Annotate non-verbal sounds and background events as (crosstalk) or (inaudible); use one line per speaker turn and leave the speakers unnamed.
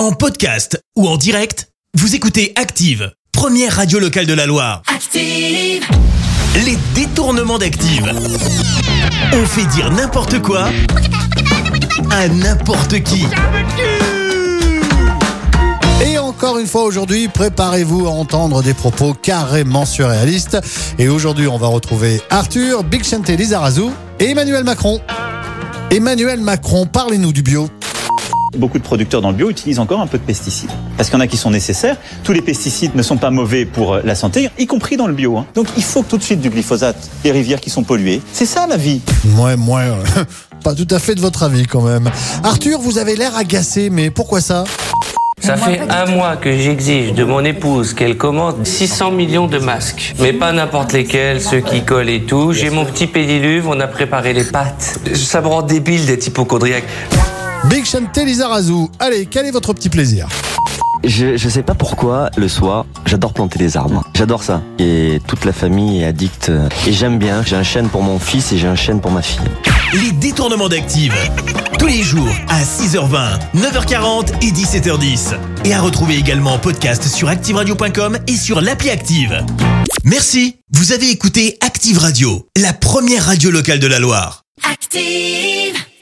En podcast ou en direct, vous écoutez Active, première radio locale de la Loire.
Active.
Les détournements d'Active. On fait dire n'importe quoi à n'importe qui.
Et encore une fois aujourd'hui, préparez-vous à entendre des propos carrément surréalistes. Et aujourd'hui, on va retrouver Arthur, Big Chanté, Lizarazu et Emmanuel Macron. Emmanuel Macron, parlez-nous du bio.
Beaucoup de producteurs dans le bio utilisent encore un peu de pesticides. Parce qu'il y en a qui sont nécessaires. Tous les pesticides ne sont pas mauvais pour euh, la santé, y compris dans le bio. hein. Donc il faut tout de suite du glyphosate. Les rivières qui sont polluées. C'est ça la vie.
Ouais, moi, euh, (laughs) pas tout à fait de votre avis quand même. Arthur, vous avez l'air agacé, mais pourquoi ça?
Ça fait un mois que j'exige de mon épouse qu'elle commande 600 millions de masques. Mais pas n'importe lesquels, ceux qui collent et tout. J'ai mon petit pédiluve, on a préparé les pâtes. Ça me rend débile d'être hypochondriaque.
Big Chanté, Lizarazu. Allez, quel est votre petit plaisir
Je, je sais pas pourquoi, le soir, j'adore planter des arbres. J'adore ça. Et toute la famille est addicte. Et j'aime bien. J'ai un chêne pour mon fils et j'ai un chêne pour ma fille.
Les détournements d'Active. Tous les jours à 6h20, 9h40 et 17h10. Et à retrouver également en podcast sur ActiveRadio.com et sur l'appli Active. Merci. Vous avez écouté Active Radio, la première radio locale de la Loire.
Active.